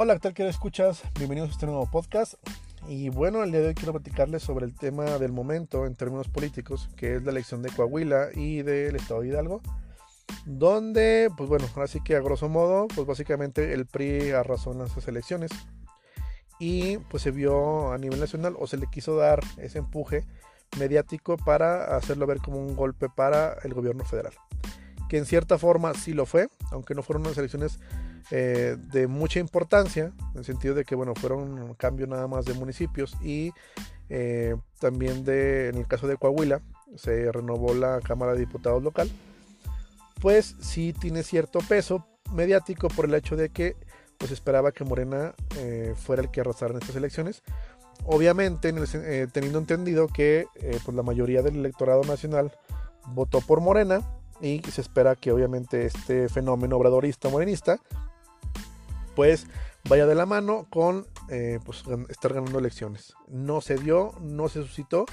Hola, ¿qué tal que escuchas? Bienvenidos a este nuevo podcast. Y bueno, el día de hoy quiero platicarles sobre el tema del momento en términos políticos, que es la elección de Coahuila y del estado de Hidalgo, donde, pues bueno, ahora sí que a grosso modo, pues básicamente el PRI arrasó en esas elecciones y pues se vio a nivel nacional o se le quiso dar ese empuje mediático para hacerlo ver como un golpe para el gobierno federal, que en cierta forma sí lo fue, aunque no fueron unas elecciones eh, de mucha importancia, en el sentido de que, bueno, fueron un cambio nada más de municipios y eh, también de, en el caso de Coahuila, se renovó la Cámara de Diputados local, pues sí tiene cierto peso mediático por el hecho de que pues esperaba que Morena eh, fuera el que arrasara en estas elecciones. Obviamente, teniendo entendido que pues la mayoría del electorado nacional votó por Morena y se espera que obviamente este fenómeno obradorista morenista pues vaya de la mano con eh, pues, estar ganando elecciones. No se dio, no se suscitó.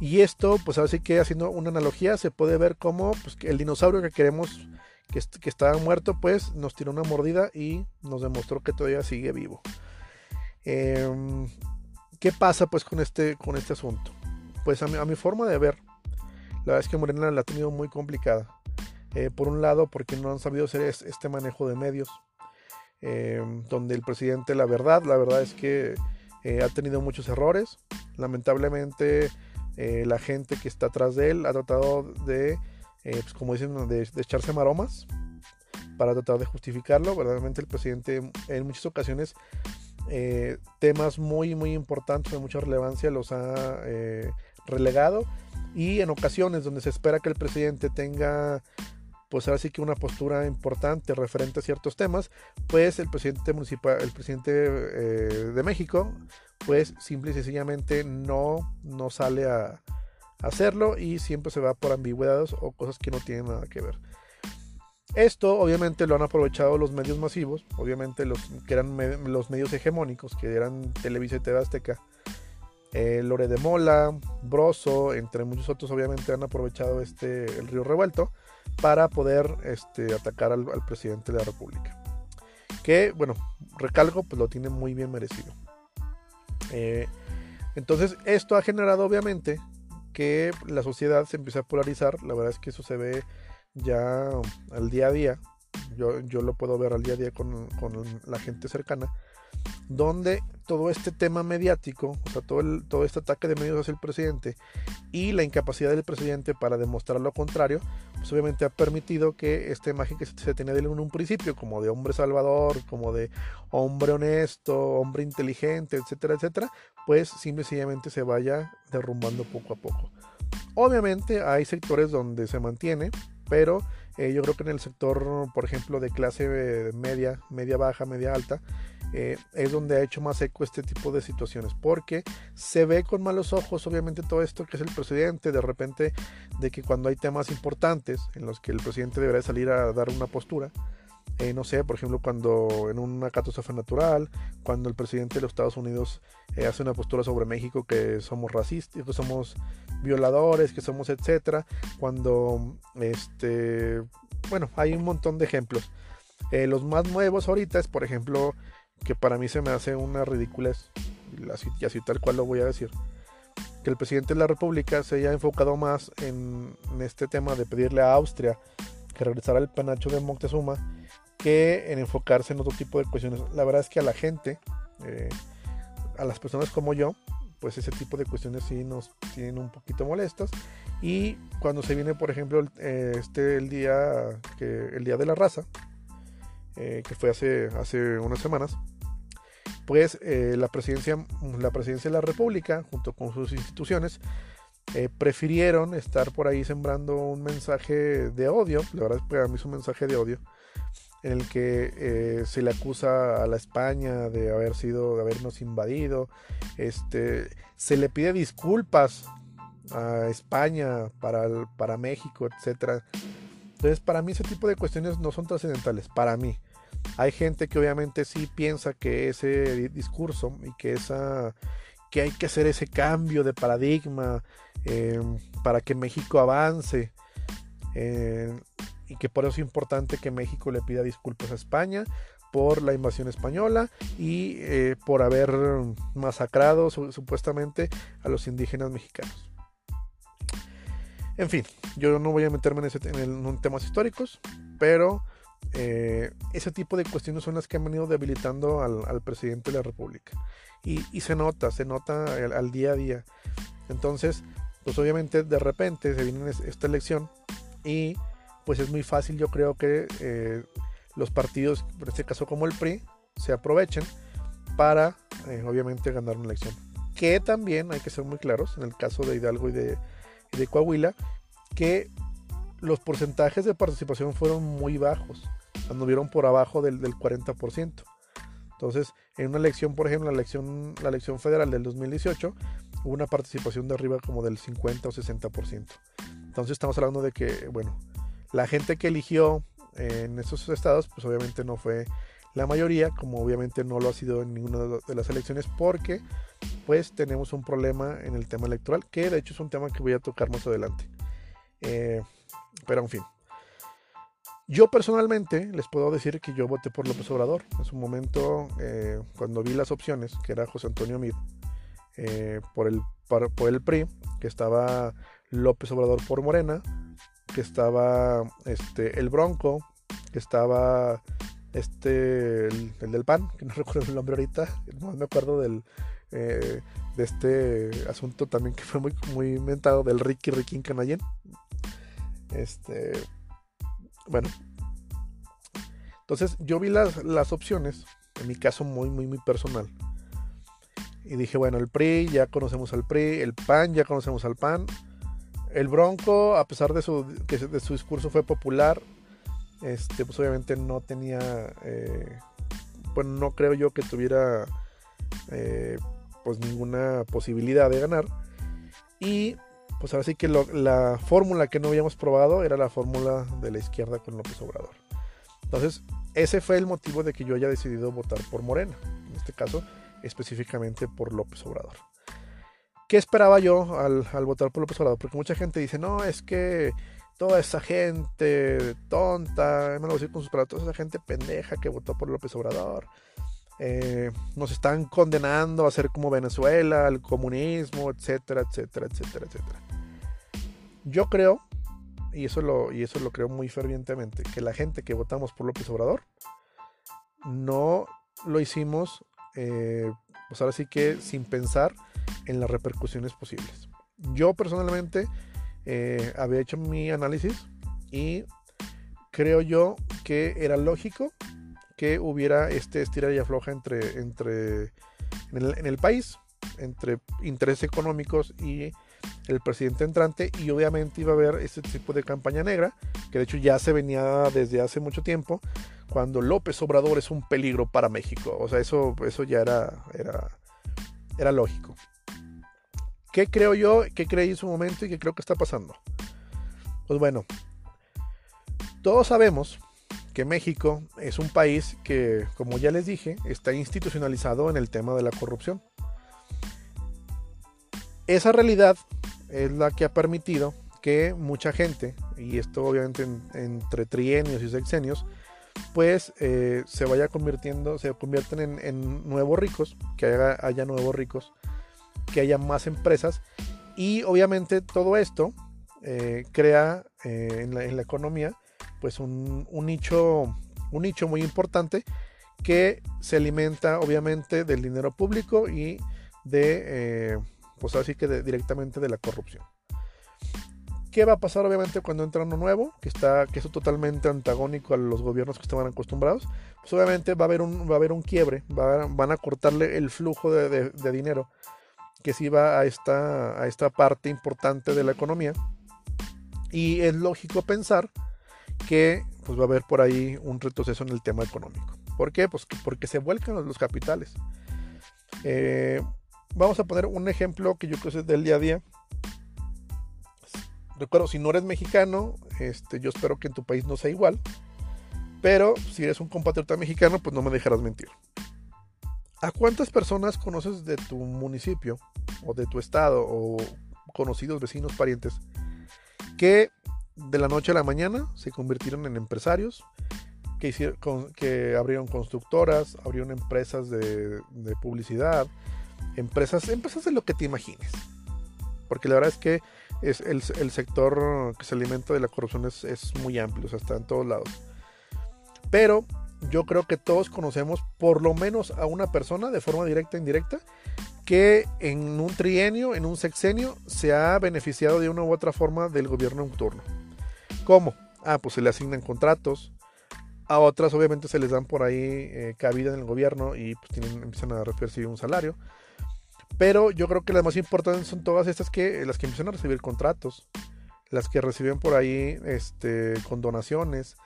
Y esto, pues así que haciendo una analogía, se puede ver como pues, el dinosaurio que queremos que, que, estaba muerto, pues nos tiró una mordida y nos demostró que todavía sigue vivo. Em, ¿Qué pasa pues con este, con este asunto? Pues a mi, a mi, forma de ver, la verdad es que Morena la ha tenido muy complicada. Eh, por un lado, porque no han sabido hacer este manejo de medios. Em, donde el presidente, la verdad, la verdad es que eh, ha tenido muchos errores. Lamentablemente, eh, la gente que está atrás de él ha tratado de, eh, pues, como dicen, de, echarse maromas para tratar de justificarlo. Verdaderamente, el presidente en muchas ocasiones temas muy, muy importantes de mucha relevancia los ha relegado y en ocasiones donde se espera que el presidente tenga pues ahora sí que una postura importante referente a ciertos temas, pues el presidente municipal, el presidente eh, de México, pues simple y sencillamente no, no sale a, hacerlo y siempre se va por ambigüedades o cosas que no tienen nada que ver. Esto obviamente lo han aprovechado los medios masivos, obviamente los que eran los medios hegemónicos, que eran Televisa y TV Azteca, eh, Lore de Mola, Broso, entre muchos otros obviamente han aprovechado este el río revuelto para poder este, atacar al, presidente de la República. Que, bueno, recalco, pues lo tiene muy bien merecido. Eh, entonces, esto ha generado obviamente que la sociedad se empiece a polarizar. La verdad es que eso se ve ya al día a día. Yo, yo lo puedo ver al día a día con, con la gente cercana donde todo este tema mediático, o sea, todo, todo este ataque de medios hacia el presidente y la incapacidad del presidente para demostrar lo contrario, pues obviamente ha permitido que esta imagen que se tenía de él en un principio, como de hombre salvador, como de hombre honesto, hombre inteligente, etcétera, etcétera, pues simple y sencillamente se vaya derrumbando poco a poco. Obviamente hay sectores donde se mantiene, pero eh, yo creo que en el sector, por ejemplo, de clase media, media baja, media alta, eh, es donde ha hecho más eco este tipo de situaciones, porque se ve con malos ojos, obviamente, todo esto que es el presidente, de repente, de que cuando hay temas importantes en los que el presidente deberá salir a dar una postura, eh, no sé, por ejemplo, cuando en una catástrofe natural, cuando el presidente de los Estados Unidos eh, hace una postura sobre México que somos racistas, que somos violadores, que somos etcétera, cuando este, bueno, hay un montón de ejemplos. los más nuevos ahorita es, por ejemplo, que para mí se me hace una ridiculez, y así, tal cual lo voy a decir, que el presidente de la República se haya enfocado más en, este tema de pedirle a Austria que regresara el penacho de Moctezuma que en enfocarse en otro tipo de cuestiones. La verdad es que a la gente, eh, a las personas como yo, pues ese tipo de cuestiones sí nos tienen un poquito molestas. Y cuando se viene, por ejemplo, eh, este el día que el día de la raza, eh, que fue hace, hace unas semanas, pues eh, la, presidencia, la presidencia de la República, junto con sus instituciones, eh, prefirieron estar por ahí sembrando un mensaje de odio, la verdad es que para mí es un mensaje de odio, en el que eh, se le acusa a la España de haber sido, de habernos invadido, este, se le pide disculpas a España para, para México, etc. Entonces, para mí ese tipo de cuestiones no son trascendentales, para mí. Hay gente que obviamente sí piensa que ese discurso y que esa que hay que hacer ese cambio de paradigma em, para que México avance em, y que por eso es importante que México le pida disculpas a España por la invasión española y eh, por haber masacrado supuestamente a los indígenas mexicanos. En fin, yo no voy a meterme en, ese, en, temas históricos, pero eh, ese tipo de cuestiones son las que han venido debilitando al, presidente de la República. Y, se nota, se nota al, día a día. Entonces, pues obviamente de repente se viene esta elección y pues es muy fácil yo creo que eh, los partidos, en este caso como el PRI, se aprovechen para eh, obviamente ganar una elección. Que también hay que ser muy claros, en el caso de Hidalgo y de, de Coahuila, que los porcentajes de participación fueron muy bajos, anduvieron por abajo del, del 40%. Entonces, en una elección, por ejemplo, la elección, la elección federal del 2018, hubo una participación de arriba como del 50 o 60%. Entonces estamos hablando de que, bueno, la gente que eligió en esos estados, pues obviamente no fue la mayoría, como obviamente no lo ha sido en ninguna de las elecciones, porque pues tenemos un problema en el tema electoral, que de hecho es un tema que voy a tocar más adelante. Eh, pero en fin. Yo personalmente les puedo decir que yo voté por López Obrador. En su momento, eh, cuando vi las opciones, que era José Antonio Mid, eh, por, el, por el PRI, que estaba López Obrador por Morena, que estaba este, el Bronco, que estaba este, el, del PAN, que no recuerdo el nombre ahorita, no me acuerdo del, eh, de este asunto también que fue muy, muy inventado, del Ricky Ricky Canayen. Este, bueno, entonces yo vi las, las opciones, en mi caso muy, muy, muy personal. Y dije, bueno, el PRI, ya conocemos al PRI, el PAN, ya conocemos al PAN el Bronco, a pesar de su, de su discurso fue popular, este, pues obviamente no tenía, eh, pues no creo yo que tuviera eh, pues ninguna posibilidad de ganar. Y pues ahora sí que la fórmula que no habíamos probado era la fórmula de la izquierda con López Obrador. Entonces, ese fue el motivo de que yo haya decidido votar por Morena, en este caso específicamente por López Obrador. ¿Qué esperaba yo al, votar por López Obrador? Porque mucha gente dice, no, es que toda esa gente tonta, me lo voy a decir con sus palabras, toda esa gente pendeja que votó por López Obrador, eh, nos están condenando a ser como Venezuela, al comunismo, etcétera, etcétera, etcétera, etcétera. Yo creo, y eso lo, y eso lo creo muy fervientemente, que la gente que votamos por López Obrador no lo hicimos, eh, pues ahora sí que sin pensar en las repercusiones posibles. Yo personalmente eh, había hecho mi análisis y creo yo que era lógico que hubiera este estirar y afloja entre, entre en el, país, entre intereses económicos y el presidente entrante y obviamente iba a haber este tipo de campaña negra que de hecho ya se venía desde hace mucho tiempo cuando López Obrador es un peligro para México o sea eso, eso ya era, era, era lógico ¿Qué creo yo? ¿Qué creí en su momento y qué creo que está pasando? Pues bueno, todos sabemos que México es un país que, como ya les dije, está institucionalizado en el tema de la corrupción. Esa realidad es la que ha permitido que mucha gente, y esto obviamente entre trienios y sexenios, pues eh, se vaya convirtiendo, se convierten en, nuevos ricos, que haya nuevos ricos que haya más empresas. Y obviamente todo esto eh, crea eh, en, la, economía pues un, nicho un nicho muy importante que se alimenta obviamente del dinero público y de pues así que directamente de la corrupción ¿Qué va a pasar obviamente cuando entra uno nuevo, que está que es totalmente antagónico a los gobiernos que estaban acostumbrados? Pues obviamente va a haber un, va a haber un quiebre, van a cortarle el flujo de dinero que se iba a esta, a esta parte importante de la economía. Y es lógico pensar que pues, va a haber por ahí un retroceso en el tema económico. ¿Por qué? Pues porque se vuelcan los, capitales. Eh, vamos a poner un ejemplo que yo creo que es del día a día. Recuerdo, si no eres mexicano, este, yo espero que en tu país no sea igual. Pero si eres un compatriota mexicano, pues no me dejarás mentir. ¿A cuántas personas conoces de tu municipio o de tu estado o conocidos, vecinos, parientes que de la noche a la mañana se convirtieron en empresarios, que, abrieron constructoras, abrieron empresas de, publicidad, empresas, empresas de lo que te imagines. Porque la verdad es que es el, sector que se alimenta de la corrupción es, muy amplio, o sea, está en todos lados. Pero yo creo que todos conocemos por lo menos a una persona de forma directa e indirecta que en un trienio, en un sexenio, se ha beneficiado de una u otra forma del gobierno en. ¿Cómo? Ah, pues se le asignan contratos. A otras obviamente se les dan por ahí eh, cabida en el gobierno y pues empiezan a recibir un salario. Pero yo creo que las más importantes son todas estas que las que empiezan a recibir contratos, las que reciben por ahí este, con donaciones,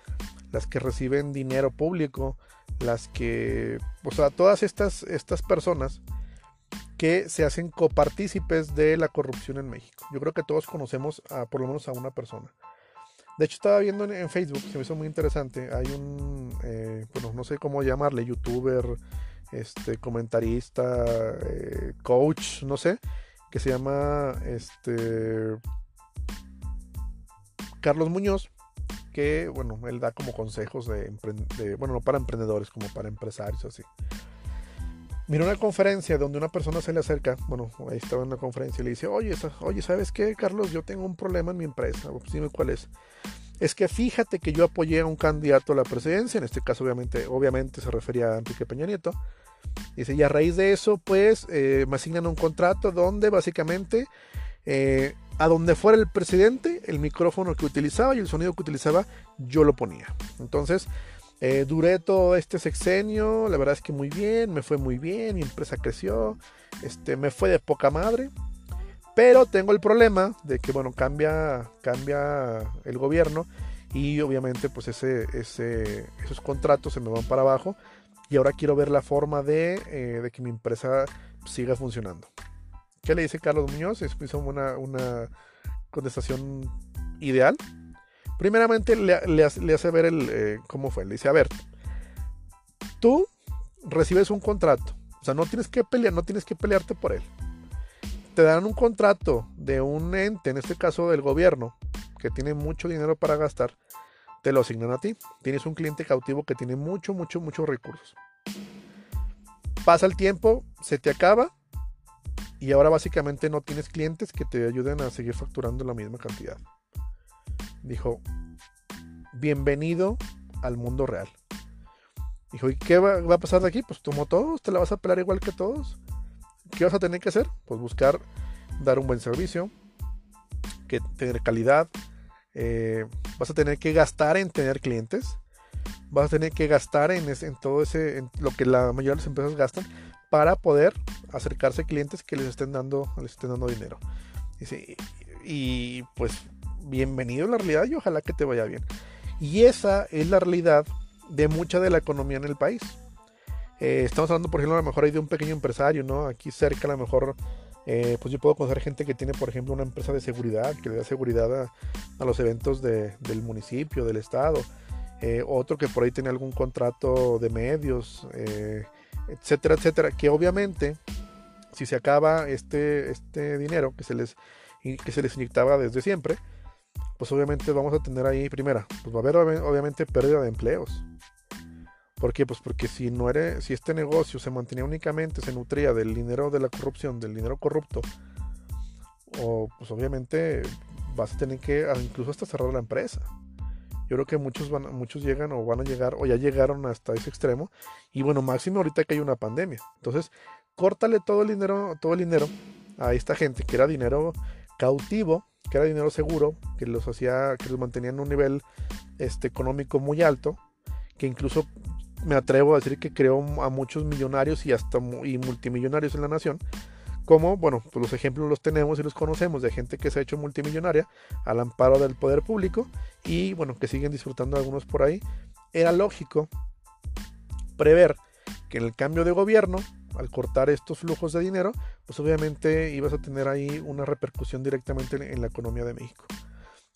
las que reciben dinero público, las que, o sea, todas estas, estas personas que se hacen copartícipes de la corrupción en México. Yo creo que todos conocemos a, por lo menos a una persona. De hecho, estaba viendo en, Facebook, se me hizo muy interesante. Hay un, eh, bueno, no sé cómo llamarle, youtuber, este, comentarista, eh, coach, no sé, que se llama este, Carlos Muñoz, que, bueno, él da como consejos de, bueno, no para emprendedores, como para empresarios, así. Mira una conferencia donde una persona se le acerca, bueno, ahí estaba en la conferencia y le dice, oye, oye, ¿sabes qué, Carlos? Yo tengo un problema en mi empresa. Pues dime cuál es. Es que fíjate que yo apoyé a un candidato a la presidencia, en este caso obviamente, se refería a Enrique Peña Nieto. Dice, y a raíz de eso, pues, eh, me asignan un contrato donde básicamente, eh, a donde fuera el presidente, el micrófono que utilizaba y el sonido que utilizaba, yo lo ponía. Entonces, eh, duré todo este sexenio, la verdad es que muy bien, me fue muy bien, mi empresa creció, este, me fue de poca madre. Pero tengo el problema de que, bueno, cambia, cambia el gobierno y obviamente pues ese, ese, esos contratos se me van para abajo y ahora quiero ver la forma de, eh, de que mi empresa siga funcionando. ¿Qué le dice Carlos Muñoz? Es una, una contestación ideal. Primeramente le, hace, ver el, eh, cómo fue. Le dice, a ver, tú recibes un contrato. O sea, no tienes que pelear, no tienes que pelearte por él. Te dan un contrato de un ente, en este caso del gobierno, que tiene mucho dinero para gastar. Te lo asignan a ti. Tienes un cliente cautivo que tiene mucho, mucho, muchos recursos. Pasa el tiempo, se te acaba y ahora básicamente no tienes clientes que te ayuden a seguir facturando la misma cantidad dijo, bienvenido al mundo real. Dijo, ¿y qué va, a pasar de aquí? Pues como todos, te la vas a pelar igual que todos. ¿Qué vas a tener que hacer? Pues buscar dar un buen servicio, que tener calidad, eh, vas a tener que gastar en tener clientes, vas a tener que gastar en, todo ese, lo que la mayoría de las empresas gastan para poder acercarse a clientes que les estén dando, les estén dando dinero. Y, y pues bienvenido a la realidad y ojalá que te vaya bien. Y esa es la realidad de mucha de la economía en el país. Eh, estamos hablando, por ejemplo, a lo mejor de un pequeño empresario, ¿no? Aquí cerca, a lo mejor, eh, pues yo puedo conocer gente que tiene, por ejemplo, una empresa de seguridad, que le da seguridad a, los eventos del municipio, del estado. Eh, otro que por ahí tiene algún contrato de medios, etcétera, etcétera. Que obviamente, si se acaba este, este dinero que se les, que se les inyectaba desde siempre, pues obviamente vamos a tener ahí, primera, pues va a haber obviamente pérdida de empleos. ¿Por qué? Pues porque si no eres, si este negocio se mantenía únicamente, se nutría del dinero de la corrupción, del dinero corrupto, o pues obviamente vas a tener que incluso hasta cerrar la empresa. Yo creo que muchos van, muchos llegan o van a llegar o ya llegaron hasta ese extremo. Y bueno, máximo ahorita que hay una pandemia. Entonces, córtale todo el dinero, todo el dinero a esta gente que era dinero cautivo que era dinero seguro, que los hacía, que los mantenía en un nivel este, económico muy alto, que incluso me atrevo a decir que creó a muchos millonarios y hasta y multimillonarios en la nación. Como, bueno, pues los ejemplos los tenemos y los conocemos de gente que se ha hecho multimillonaria al amparo del poder público y, bueno, que siguen disfrutando algunos por ahí. Era lógico prever que en el cambio de gobierno al cortar estos flujos de dinero, pues obviamente ibas a tener ahí una repercusión directamente en la economía de México.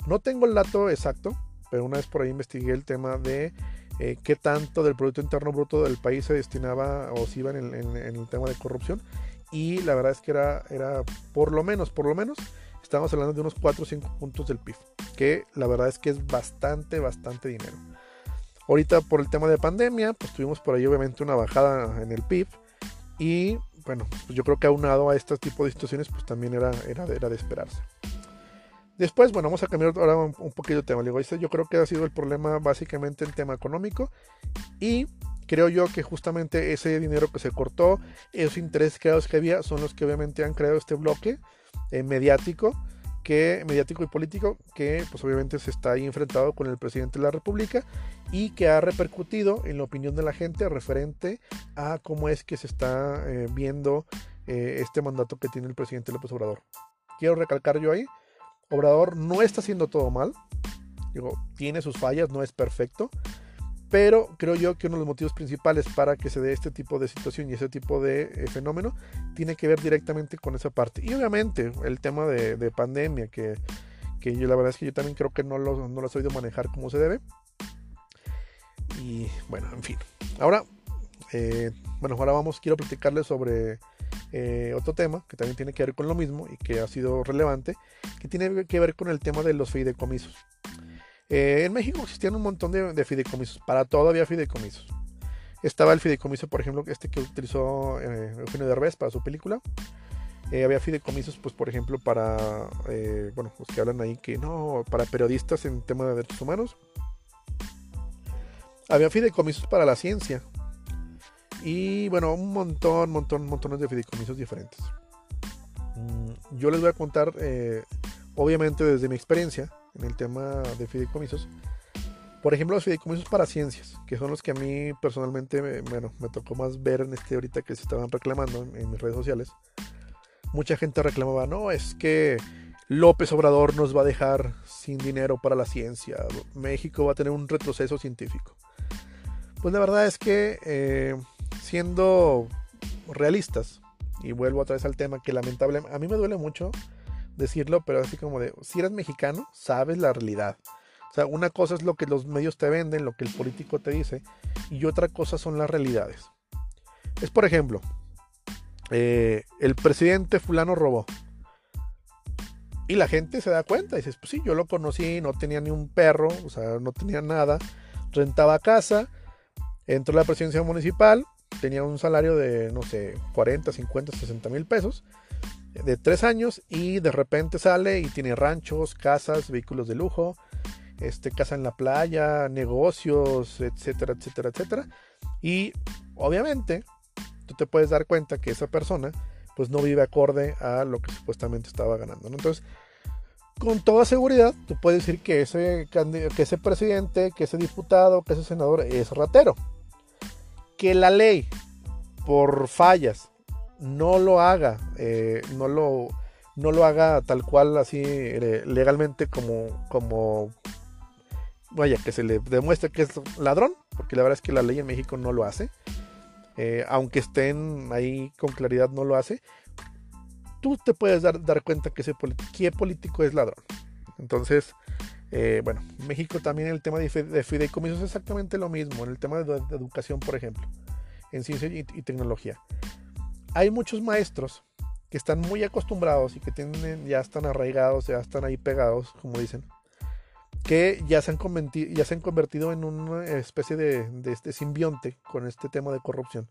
No tengo el dato exacto, pero una vez por ahí investigué el tema de eh, qué tanto del Producto Interno Bruto del país se destinaba o se iba en el, tema de corrupción. Y la verdad es que era, era por lo menos, por lo menos, estamos hablando de unos 4 o 5 puntos del PIB, que la verdad es que es bastante, bastante dinero. Ahorita por el tema de pandemia, pues tuvimos por ahí obviamente una bajada en el PIB y bueno, pues yo creo que aunado a este tipo de situaciones, pues también era, era, era de esperarse. Después, bueno, vamos a cambiar ahora un, poquito de tema. Este yo creo que ha sido el problema básicamente el tema económico y creo yo que justamente ese dinero que se cortó, esos intereses creados que había, son los que obviamente han creado este bloque eh, mediático que mediático y político que pues obviamente se está ahí enfrentado con el presidente de la República y que ha repercutido en la opinión de la gente referente a cómo es que se está eh, viendo eh, este mandato que tiene el presidente López Obrador. Quiero recalcar yo ahí, Obrador no está haciendo todo mal, digo, tiene sus fallas, no es perfecto, pero creo yo que uno de los motivos principales para que se dé este tipo de situación y ese tipo de eh, fenómeno tiene que ver directamente con esa parte. Y obviamente el tema de, pandemia, que, yo la verdad es que yo también creo que no lo, no lo sabido manejar como se debe. Y bueno, en fin. Ahora, eh, bueno, ahora vamos, quiero platicarles sobre eh, otro tema que también tiene que ver con lo mismo y que ha sido relevante, que tiene que ver con el tema de los fideicomisos. Eh, en México existían un montón de, fideicomisos, para todo había fideicomisos. Estaba el fideicomiso, por ejemplo, este que utilizó eh, Eugenio Derbez para su película. Había fideicomisos, pues, por ejemplo, para, bueno, los que hablan ahí que no, para periodistas en tema de derechos humanos. Había fideicomisos para la ciencia. Y bueno, un montón, montón, montones de fideicomisos diferentes. Mm, yo les voy a contar, obviamente desde mi experiencia, en el tema de fideicomisos. Por ejemplo, los fideicomisos para ciencias, que son los que a mí personalmente me, bueno, me tocó más ver en este ahorita que se estaban reclamando en, mis redes sociales. Mucha gente reclamaba, no, es que López Obrador nos va a dejar sin dinero para la ciencia, México va a tener un retroceso científico. Pues la verdad es que eh, siendo realistas, y vuelvo otra vez al tema que lamentablemente a mí me duele mucho decirlo, pero así como de, si eres mexicano, sabes la realidad. O sea, una cosa es lo que los medios te venden, lo que el político te dice, y otra cosa son las realidades. Es por ejemplo, eh, el presidente fulano robó. Y la gente se da cuenta y dices, pues sí, yo lo conocí, no tenía ni un perro, o sea, no tenía nada, rentaba casa, entró a la presidencia municipal, tenía un salario de, no sé, 40, 50, 60 mil pesos, de tres años y de repente sale y tiene ranchos, casas, vehículos de lujo, este, casa en la playa, negocios, etcétera, etcétera, etcétera. Y obviamente tú te puedes dar cuenta que esa persona pues no vive acorde a lo que supuestamente estaba ganando. Entonces, con toda seguridad, tú puedes decir que ese, que ese presidente, que ese diputado, que ese senador es ratero. Que la ley, por fallas, no lo haga, eh, no, lo, no lo haga tal cual así eh, legalmente como, como, vaya, que se le demuestre que es ladrón, porque la verdad es que la ley en México no lo hace, eh, aunque estén ahí con claridad no lo hace, tú te puedes dar, dar cuenta que ese qué político es ladrón. Entonces, bueno, México también el tema de, fideicomisos es exactamente lo mismo, en el tema de, educación, por ejemplo, en ciencia y tecnología hay muchos maestros que están muy acostumbrados y que tienen, ya están arraigados, ya están ahí pegados, como dicen, que ya se han convertido, en una especie de, este simbionte con este tema de corrupción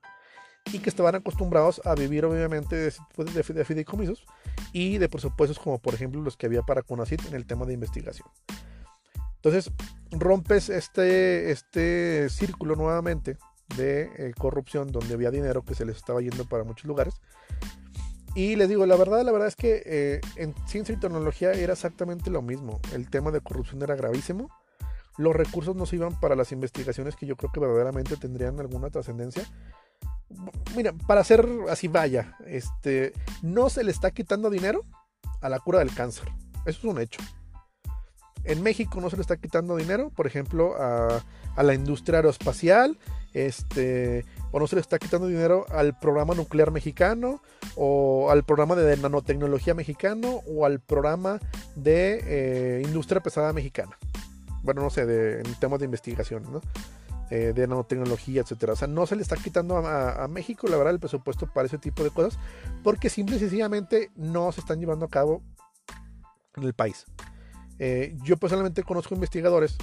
y que estaban acostumbrados a vivir obviamente de, de, fideicomisos y de presupuestos como por ejemplo los que había para CONACYT en el tema de investigación. Entonces rompes este, este círculo nuevamente de eh, corrupción donde había dinero que se les estaba yendo para muchos lugares. Y les digo, la verdad, la verdad es que eh, en ciencia y tecnología era exactamente lo mismo. El tema de corrupción era gravísimo. Los recursos no se iban para las investigaciones que yo creo que verdaderamente tendrían alguna trascendencia. Mira, para hacer así vaya, este, no se le está quitando dinero a la cura del cáncer. Eso es un hecho. En México no se le está quitando dinero, por ejemplo, a, a la industria aeroespacial, este, o no se le está quitando dinero al programa nuclear mexicano, o al programa de nanotecnología mexicano, o al programa de eh, industria pesada mexicana. Bueno, no sé, de, en temas de investigación, ¿no? Eh, de nanotecnología, etcétera. O sea, no se le está quitando a, México, la verdad, el presupuesto para ese tipo de cosas, porque simple y sencillamente no se están llevando a cabo en el país. Eh, yo personalmente conozco investigadores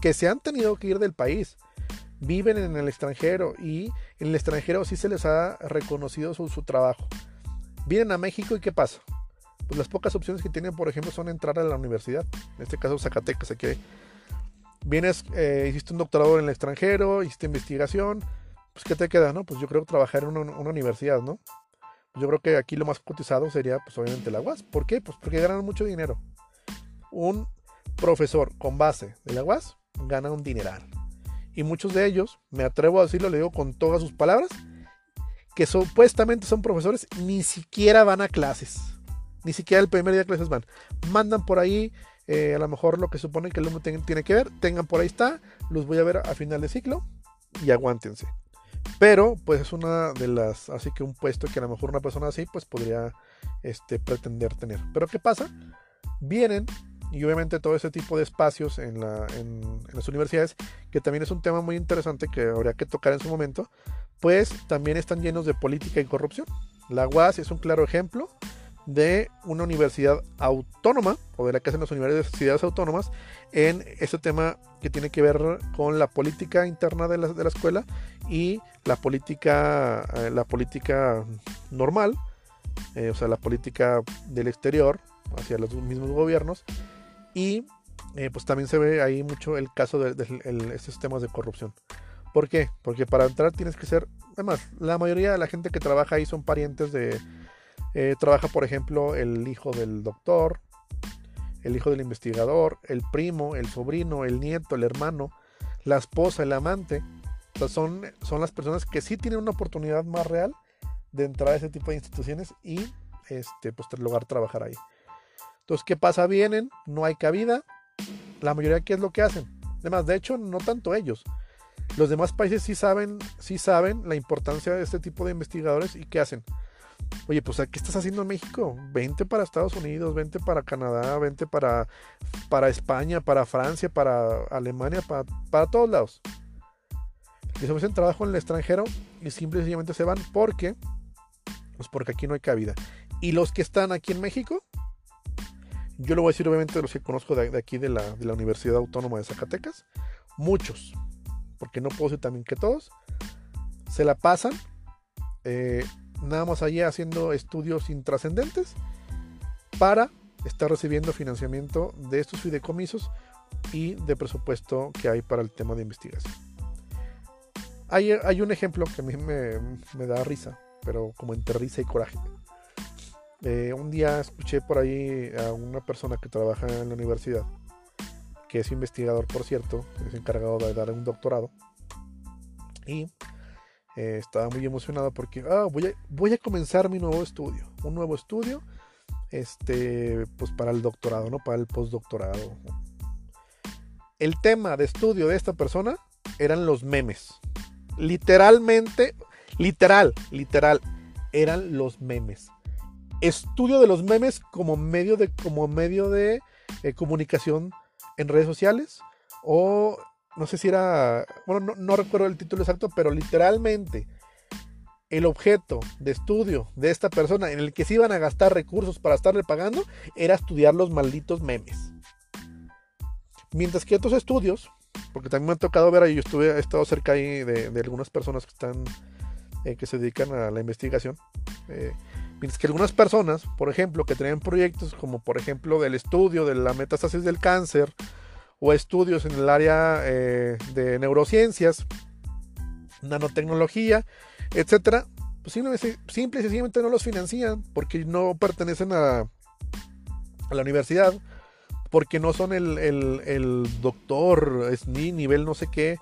que se han tenido que ir del país, viven en el extranjero y en el extranjero sí se les ha reconocido su, su trabajo. Vienen a México y ¿qué pasa? Pues las pocas opciones que tienen, por ejemplo, son entrar a la universidad, en este caso Zacatecas, aquí vienes, eh, hiciste un doctorado en el extranjero, hiciste investigación, pues ¿qué te queda, no? Pues yo creo trabajar en una, universidad, ¿no? Yo creo que aquí lo más cotizado sería, pues obviamente la UAS. ¿Por qué? Pues porque ganan mucho dinero. Un profesor con base de la UAS gana un dineral. Y muchos de ellos, me atrevo a decirlo, le digo con todas sus palabras, que supuestamente son profesores, ni siquiera van a clases. Ni siquiera el primer día de clases van. Mandan por ahí eh, a lo mejor lo que supone que el alumno tiene que ver, tengan por ahí está, los voy a ver a final de ciclo y aguántense. Pero pues es una de las, así que un puesto que a lo mejor una persona así pues podría este, pretender tener. Pero ¿qué pasa? Vienen y obviamente todo ese tipo de espacios en, la, en, las universidades, que también es un tema muy interesante que habría que tocar en su momento, pues también están llenos de política y corrupción. La UAS es un claro ejemplo de una universidad autónoma o de la que hacen las universidades autónomas en este tema que tiene que ver con la política interna de la, de la escuela y la política, eh, la política normal, eh, o sea, la política del exterior hacia los mismos gobiernos y eh, pues también se ve ahí mucho el caso de, de estos temas de corrupción. ¿Por qué? Porque para entrar tienes que ser, además, la mayoría de la gente que trabaja ahí son parientes de, eh, trabaja, por ejemplo, el hijo del doctor, el hijo del investigador, el primo, el sobrino, el nieto, el hermano, la esposa, el amante. son, son las personas que sí tienen una oportunidad más real de entrar a ese tipo de instituciones y este, pues, lograr trabajar ahí. Entonces, ¿qué pasa? Vienen, no hay cabida. La mayoría, ¿qué es lo que hacen? Además, de hecho, no tanto ellos. Los demás países sí saben, sí saben la importancia de este tipo de investigadores y ¿qué hacen? Oye, pues ¿qué estás haciendo en México? Vente para Estados Unidos, vente para Canadá, vente para, para España, para Francia, para Alemania, para, para todos lados. Les ofrecen trabajo en el extranjero y simplemente se van porque, pues porque aquí no hay cabida. Y los que están aquí en México, yo lo voy a decir obviamente de los que conozco de, aquí de la, Universidad Autónoma de Zacatecas, muchos, porque no puedo decir también que todos, se la pasan eh, nada más allí haciendo estudios intrascendentes para estar recibiendo financiamiento de estos fideicomisos y de presupuesto que hay para el tema de investigación. Hay un ejemplo que a mí me, da risa, pero como entre risa y coraje. Eh, un día escuché por ahí a una persona que trabaja en la universidad, que es investigador, por cierto, es encargado de dar un doctorado, y eh, estaba muy emocionado porque ah, voy, a, comenzar mi nuevo estudio. Un nuevo estudio este, pues para el doctorado, ¿no? Para el postdoctorado. El tema de estudio de esta persona eran los memes. Literalmente, literal, literal, eran los memes. Estudio de los memes como medio de, como medio de eh, comunicación en redes sociales o no sé si era, bueno, no, recuerdo el título exacto, pero literalmente el objeto de estudio de esta persona en el que se iban a gastar recursos para estarle pagando era estudiar los malditos memes. Mientras que otros estudios, porque también me ha tocado ver yo estuve, he estado cerca ahí de, algunas personas que están, eh, que se dedican a la investigación. Eh, mientras que algunas personas, por ejemplo, que tenían proyectos como por ejemplo del estudio de la metástasis del cáncer, o estudios en el área eh, de neurociencias, nanotecnología, etcétera, pues simple, y sencillamente no los financian porque no pertenecen a, la universidad, porque no son el, el, doctor, es ni nivel no sé qué,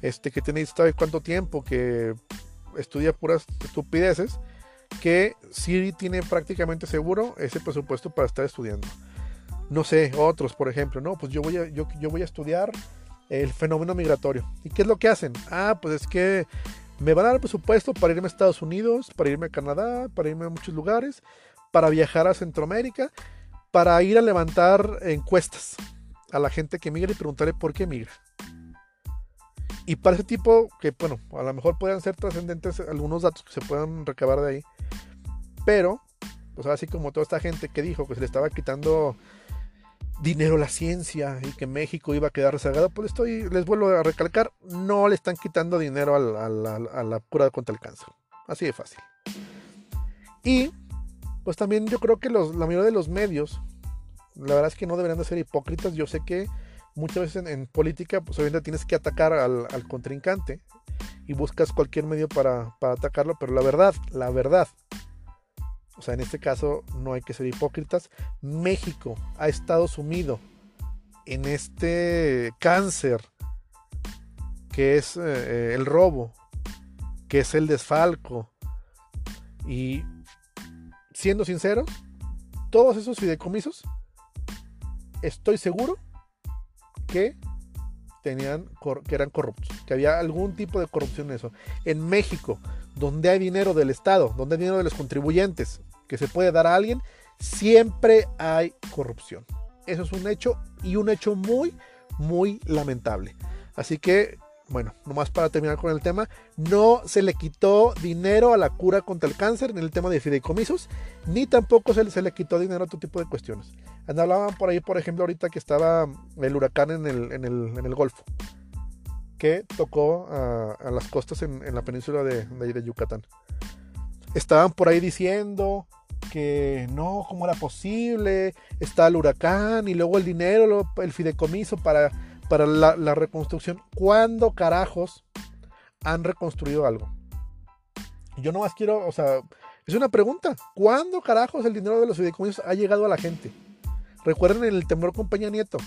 este, que tiene sabe cuánto tiempo, que estudia puras estupideces, que sí tiene prácticamente seguro ese presupuesto para estar estudiando no sé, otros, por ejemplo, no, pues yo voy a, yo, yo voy a estudiar el fenómeno migratorio. ¿Y qué es lo que hacen? Ah, pues es que me van a dar presupuesto para irme a Estados Unidos, para irme a Canadá, para irme a muchos lugares, para viajar a Centroamérica, para ir a levantar encuestas a la gente que migra y preguntarle por qué migra. Y para ese tipo, que bueno, a lo mejor puedan ser trascendentes algunos datos que se puedan recabar de ahí, pero, pues así como toda esta gente que dijo que se le estaba quitando dinero a la ciencia y que México iba a quedar rezagado, pues estoy, les vuelvo a recalcar, no le están quitando dinero a la, cura contra el cáncer. Así de fácil. Y pues también yo creo que los, la mayoría de los medios, la verdad es que no deberían de ser hipócritas. Yo sé que muchas veces en, política, pues obviamente tienes que atacar al, contrincante y buscas cualquier medio para, para atacarlo, pero la verdad, la verdad, o sea, en este caso no hay que ser hipócritas, México ha estado sumido en este cáncer que es eh, eh, el robo, que es el desfalco. Y siendo sinceros, todos esos fideicomisos, estoy seguro que tenían que eran corruptos, que había algún tipo de corrupción en eso. En México, donde hay dinero del Estado, donde hay dinero de los contribuyentes que se puede dar a alguien, siempre hay corrupción. Eso es un hecho y un hecho muy, muy lamentable. Así que, bueno, nomás para terminar con el tema, no se le quitó dinero a la cura contra el cáncer en el tema de fideicomisos, ni tampoco se le, se le quitó dinero a otro tipo de cuestiones. Hablaban por ahí, por ejemplo, ahorita que estaba el huracán en el, en el, en el Golfo que tocó a, las costas en, la península de, de, Yucatán. Estaban por ahí diciendo que no, ¿cómo era posible? Está el huracán y luego el dinero, el fideicomiso para, para la, la reconstrucción. ¿Cuándo carajos han reconstruido algo? Yo nomás quiero, o sea, es una pregunta. ¿Cuándo carajos el dinero de los fideicomisos ha llegado a la gente? Recuerden el temor con Peña Nieto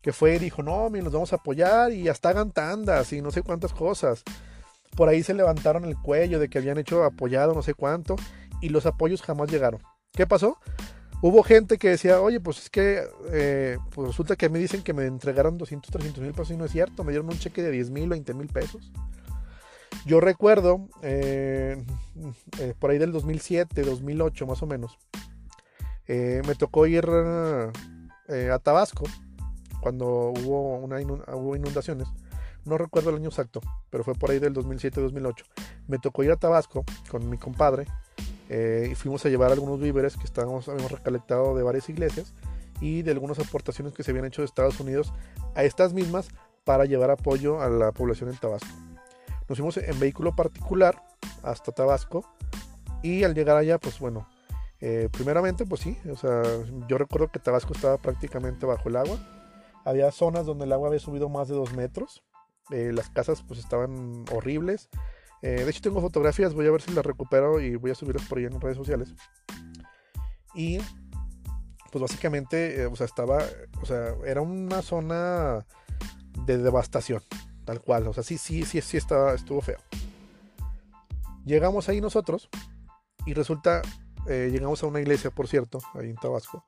que fue y dijo, no, nos vamos a apoyar y hasta hagan tandas y no sé cuántas cosas. Por ahí se levantaron el cuello de que habían hecho apoyado no sé cuánto y los apoyos jamás llegaron. ¿Qué pasó? Hubo gente que decía, oye, pues es que eh, pues resulta que me dicen que me entregaron 200, 300 mil pesos y no es cierto, me dieron un cheque de 10 mil, 20 mil pesos. Yo recuerdo, eh, eh, por ahí del 2007, 2008 más o menos, me tocó ir a Tabasco cuando hubo, una hubo inundaciones. No recuerdo el año exacto, pero fue por ahí del 2007-2008. Me tocó ir a Tabasco con mi compadre eh, y fuimos a llevar algunos víveres que estábamos, habíamos recolectado de varias iglesias y de algunas aportaciones que se habían hecho de Estados Unidos a estas mismas para llevar apoyo a la población en Tabasco. Nos fuimos en vehículo particular hasta Tabasco y al llegar allá, pues bueno, eh, primeramente, pues sí, o sea, yo recuerdo que Tabasco estaba prácticamente bajo el agua había zonas donde el agua había subido más de dos metros. Eh, las casas pues estaban horribles. Eh, de hecho tengo fotografías, voy a ver si las recupero y voy a subirlas por ahí en redes sociales. Y pues básicamente, eh, o sea, estaba, o sea, era una zona de devastación, tal cual. O sea, sí, sí, sí, sí estaba, estuvo feo. Llegamos ahí nosotros y resulta, llegamos a una iglesia, por cierto, ahí en Tabasco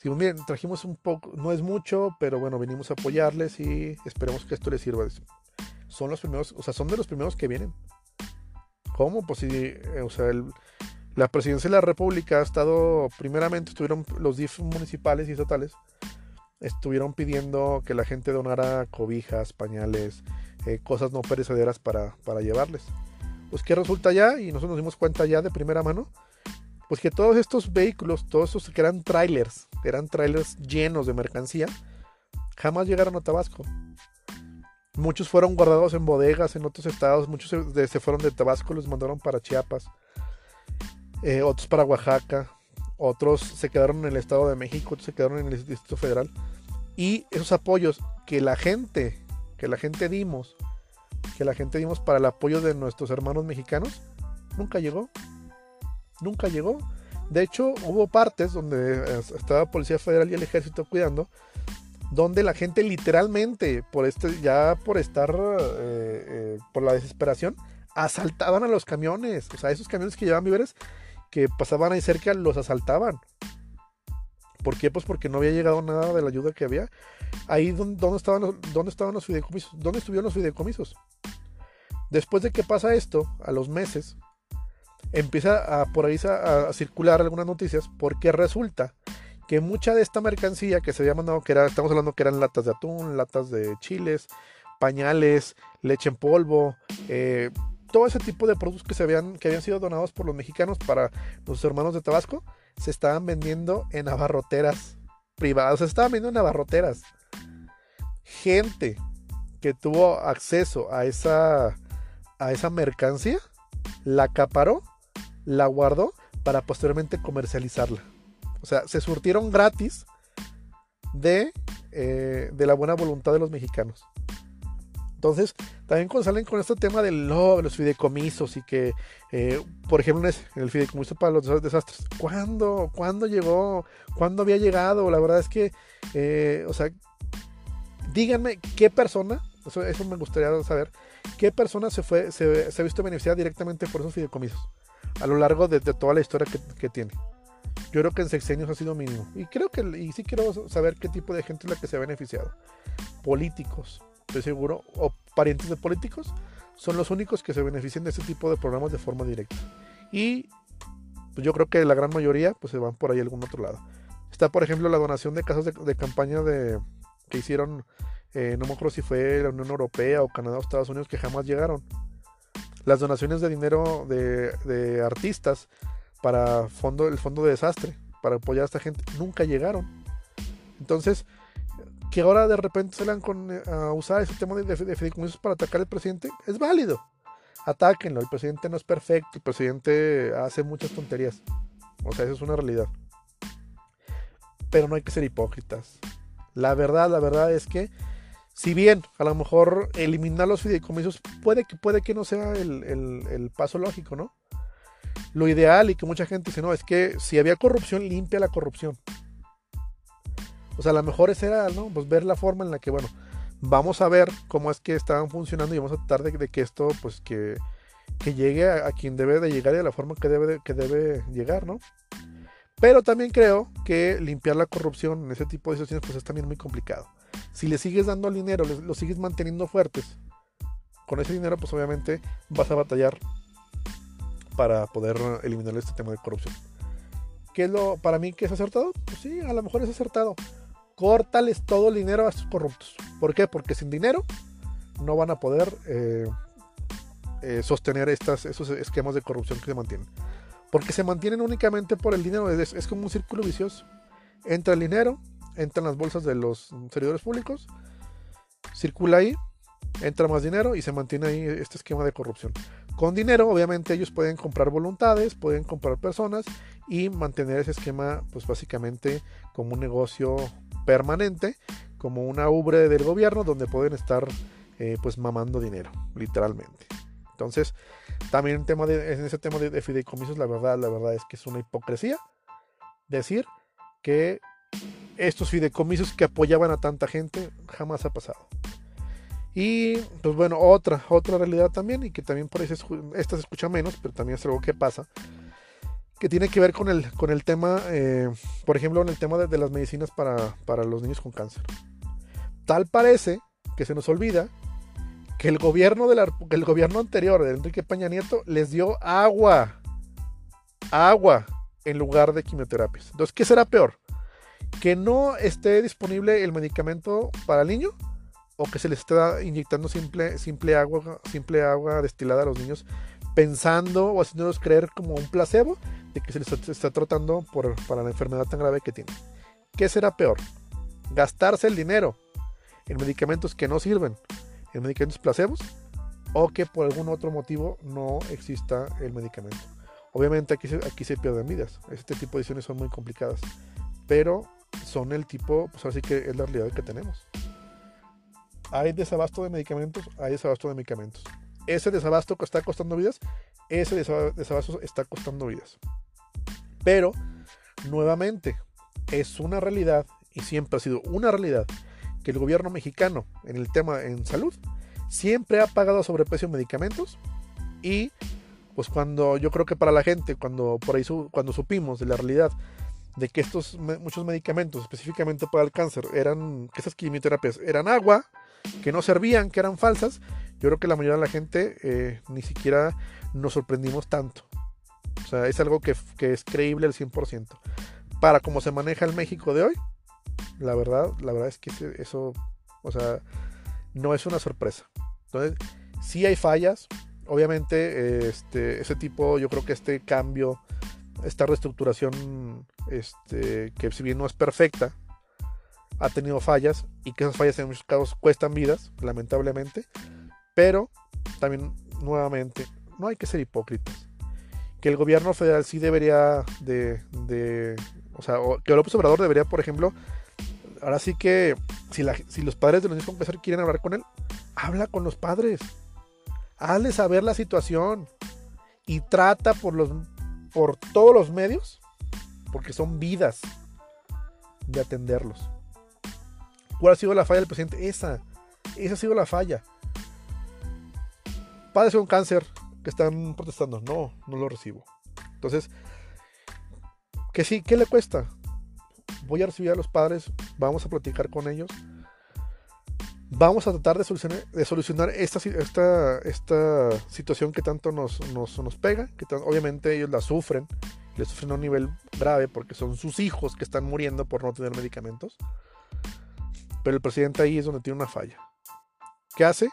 si miren, trajimos un poco, no es mucho, pero bueno, venimos a apoyarles y esperemos que esto les sirva. Son los primeros, o sea, son de los primeros que vienen. ¿Cómo? Pues si, eh, o sea, la presidencia de la República ha estado, primeramente estuvieron los DIF municipales y estatales, estuvieron pidiendo que la gente donara cobijas, pañales, eh, cosas no perecederas para, para llevarles. Pues ¿qué resulta ya? Y nosotros nos dimos cuenta ya de primera mano pues que todos estos vehículos, todos estos que eran trailers, eran trailers llenos de mercancía, jamás llegaron a Tabasco. Muchos fueron guardados en bodegas en otros estados, muchos se, fueron de Tabasco, los mandaron para Chiapas, eh, otros para Oaxaca, otros se quedaron en el Estado de México, otros se quedaron en el Distrito Federal. Y esos apoyos que la gente, que la gente dimos, que la gente dimos para el apoyo de nuestros hermanos mexicanos, nunca llegó nunca llegó. De hecho, hubo partes donde eh, estaba Policía Federal y el Ejército cuidando, donde la gente literalmente, por este, ya por estar, eh, eh, por la desesperación, asaltaban a los camiones. O sea, esos camiones que llevaban víveres, que pasaban ahí cerca, los asaltaban. ¿Por qué? Pues porque no había llegado nada de la ayuda que había. Ahí estaban, los, dónde estaban los fideicomisos. ¿Dónde estuvieron los fideicomisos? Después de que pasa esto, a los meses, empieza a por ahí a, circular algunas noticias porque resulta que mucha de esta mercancía que se había mandado, que era, estamos hablando que eran latas de atún, latas de chiles, pañales, leche en polvo, eh, todo ese tipo de productos que, se habían, que habían sido donados por los mexicanos para los hermanos de Tabasco, se estaban vendiendo en abarroteras privadas, o sea, estaban viendo navarroteras. Gente que tuvo acceso a esa, a esa mercancía, la acaparó, la guardó para posteriormente comercializarla. O sea, se surtieron gratis de, eh, de la buena voluntad de los mexicanos. Entonces, también cuando salen con este tema de los fideicomisos y que, eh, por ejemplo, el fideicomiso para los desastres, ¿cuándo, ¿cuándo llegó? ¿Cuándo había llegado? La verdad es que, eh, o sea, díganme qué persona, eso, me gustaría saber, qué persona se, fue, se, ha visto beneficiada directamente por esos fideicomisos a lo largo de, toda la historia que, tiene. Yo creo que en sexenios ha sido mínimo. Y creo que, y sí quiero saber qué tipo de gente es la que se ha beneficiado. Políticos, estoy seguro, o parientes de políticos, son los únicos que se benefician de este tipo de programas de forma directa. Y pues, yo creo que la gran mayoría pues se van por ahí a algún otro lado. Está, por ejemplo, la donación de casas de, campaña de, que hicieron, eh, no me acuerdo si fue la Unión Europea o Canadá o Estados Unidos, que jamás llegaron. Las donaciones de dinero de, artistas para fondo, el fondo de desastre, para apoyar a esta gente, nunca llegaron. Entonces, que ahora de repente salgan con, eh, a usar ese tema de, de, fideicomisos para atacar al presidente, es válido. Atáquenlo, el presidente no es perfecto, el presidente hace muchas tonterías. O sea, eso es una realidad. Pero no hay que ser hipócritas. La verdad, la verdad es que, si bien a lo mejor eliminar los fideicomisos puede que, puede que no sea el, el paso lógico, ¿no? Lo ideal y que mucha gente dice, no, es que si había corrupción, limpia la corrupción. O sea, a lo mejor esa era, ¿no? Pues ver la forma en la que, bueno, vamos a ver cómo es que estaban funcionando y vamos a tratar de, que esto, pues, que, llegue a, quien debe de llegar y a la forma que debe, que debe llegar, ¿no? Pero también creo que limpiar la corrupción en ese tipo de situaciones, pues es también muy complicado. Si le sigues dando dinero, lo sigues manteniendo fuertes, con ese dinero, pues obviamente vas a batallar para poder eliminar este tema de corrupción. ¿Qué es lo para mí que es acertado? Pues sí, a lo mejor es acertado córtales todo el dinero a estos corruptos. ¿Por qué? Porque sin dinero no van a poder eh, eh, sostener estas, esos esquemas de corrupción que se mantienen. Porque se mantienen únicamente por el dinero, es, como un círculo vicioso. Entra el dinero, entran las bolsas de los servidores públicos, circula ahí, entra más dinero y se mantiene ahí este esquema de corrupción. Con dinero, obviamente, ellos pueden comprar voluntades, pueden comprar personas y mantener ese esquema, pues básicamente como un negocio permanente como una ubre del gobierno donde pueden estar eh, pues mamando dinero, literalmente. Entonces, también tema de, en ese tema de, fideicomisos, la verdad, la verdad es que es una hipocresía decir que estos fideicomisos que apoyaban a tanta gente jamás ha pasado. Y pues bueno, otra, otra realidad también, y que también por eso esta se escucha menos, pero también es algo que pasa, que tiene que ver con el, con el tema, eh, por ejemplo, en el tema de, las medicinas para, para, los niños con cáncer. Tal parece que se nos olvida que el gobierno, el gobierno anterior de Enrique Peña Nieto les dio agua, agua en lugar de quimioterapias. Entonces, ¿qué será peor? ¿Que no esté disponible el medicamento para el niño? ¿O que se les esté inyectando simple, simple, agua, simple agua destilada a los niños pensando o haciéndolos creer como un placebo de que se les está tratando por, para la enfermedad tan grave que tiene. ¿Qué será peor? ¿Gastarse el dinero en medicamentos que no sirven, en medicamentos placebos, o que por algún otro motivo no exista el medicamento? Obviamente aquí se, aquí se pierden vidas. Este tipo de decisiones son muy complicadas, pero son el tipo, pues así que es la realidad que tenemos. Hay desabasto de medicamentos, hay desabasto de medicamentos. Ese desabasto que está costando vidas, ese desabasto está costando vidas. Pero, nuevamente, es una realidad y siempre ha sido una realidad que el gobierno mexicano en el tema en salud siempre ha pagado sobreprecio en medicamentos y pues cuando yo creo que para la gente cuando por ahí cuando supimos de la realidad de que estos muchos medicamentos específicamente para el cáncer eran que esas quimioterapias eran agua que no servían que eran falsas yo creo que la mayoría de la gente eh, ni siquiera nos sorprendimos tanto o sea, es algo que, es creíble al 100%. Para cómo se maneja el México de hoy, la verdad, la verdad es que eso, o sea, no es una sorpresa. Entonces, sí hay fallas. Obviamente, este, ese tipo, yo creo que este cambio, esta reestructuración, este, que si bien no es perfecta, ha tenido fallas y que esas fallas en muchos casos cuestan vidas, lamentablemente. Pero también, nuevamente, no hay que ser hipócritas. Que el gobierno federal sí debería de, de o sea, que López Obrador debería, por ejemplo, ahora sí que si, si los padres de los niños con cáncer quieren hablar con él, habla con los padres. Hazle saber la situación y trata por, los, por todos los medios, porque son vidas, de atenderlos. ¿Cuál ha sido la falla del presidente? Esa, esa ha sido la falla. Padres un cáncer que están protestando. No, no lo recibo. Entonces, que sí, ¿qué le cuesta? Voy a recibir a los padres, vamos a platicar con ellos. Vamos a tratar de solucionar, esta, situación que tanto nos, pega, que obviamente ellos la sufren, le sufren a un nivel grave porque son sus hijos que están muriendo por no tener medicamentos. Pero el presidente ahí es donde tiene una falla. ¿Qué hace?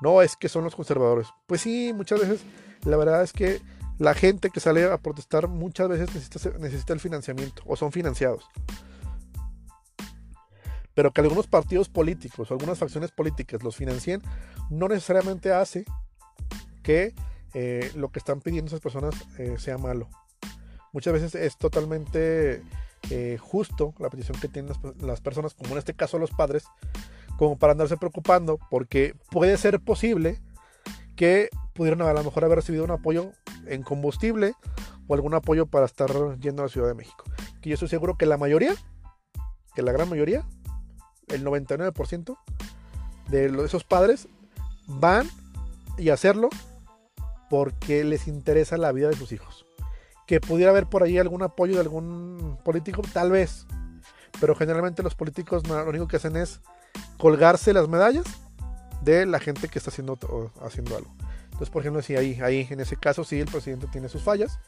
No, es que son los conservadores. Pues sí, muchas veces la verdad es que la gente que sale a protestar muchas veces necesita el financiamiento o son financiados. Pero que algunos partidos políticos o algunas facciones políticas los financien no necesariamente hace que eh, lo que están pidiendo esas personas eh, sea malo. Muchas veces es totalmente eh, justo la petición que tienen las, personas, como en este caso los padres, como para andarse preocupando, porque puede ser posible que pudieron a lo mejor haber recibido un apoyo en combustible o algún apoyo para estar yendo a la Ciudad de México. Que yo estoy seguro que la mayoría, que la gran mayoría, el 99% de esos padres van y hacerlo porque les interesa la vida de sus hijos. Que pudiera haber por ahí algún apoyo de algún político, tal vez. Pero generalmente los políticos lo único que hacen es colgarse las medallas de la gente que está haciendo, haciendo algo. Entonces, por ejemplo, si ahí, ahí en ese caso sí el presidente tiene sus fallas,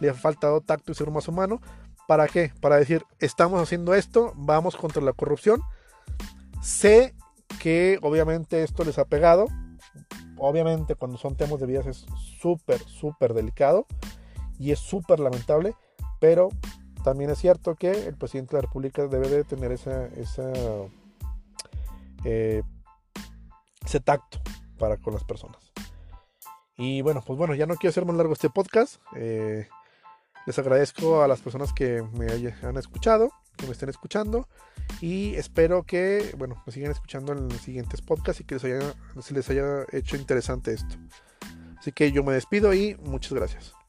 le ha faltado tacto y ser más humano. ¿Para qué? Para decir, estamos haciendo esto, vamos contra la corrupción. Sé que obviamente esto les ha pegado. Obviamente cuando son temas de vidas es súper, súper delicado y es súper lamentable, pero también es cierto que el presidente de la República debe de tener esa, eh, ese tacto para con las personas. Y bueno, pues bueno, ya no quiero hacer más largo este podcast. Eh, les agradezco a las personas que me hayan escuchado, que me estén escuchando. Y espero que, bueno, me sigan escuchando en los siguientes podcasts y que les haya, se les haya hecho interesante esto. Así que yo me despido y muchas gracias.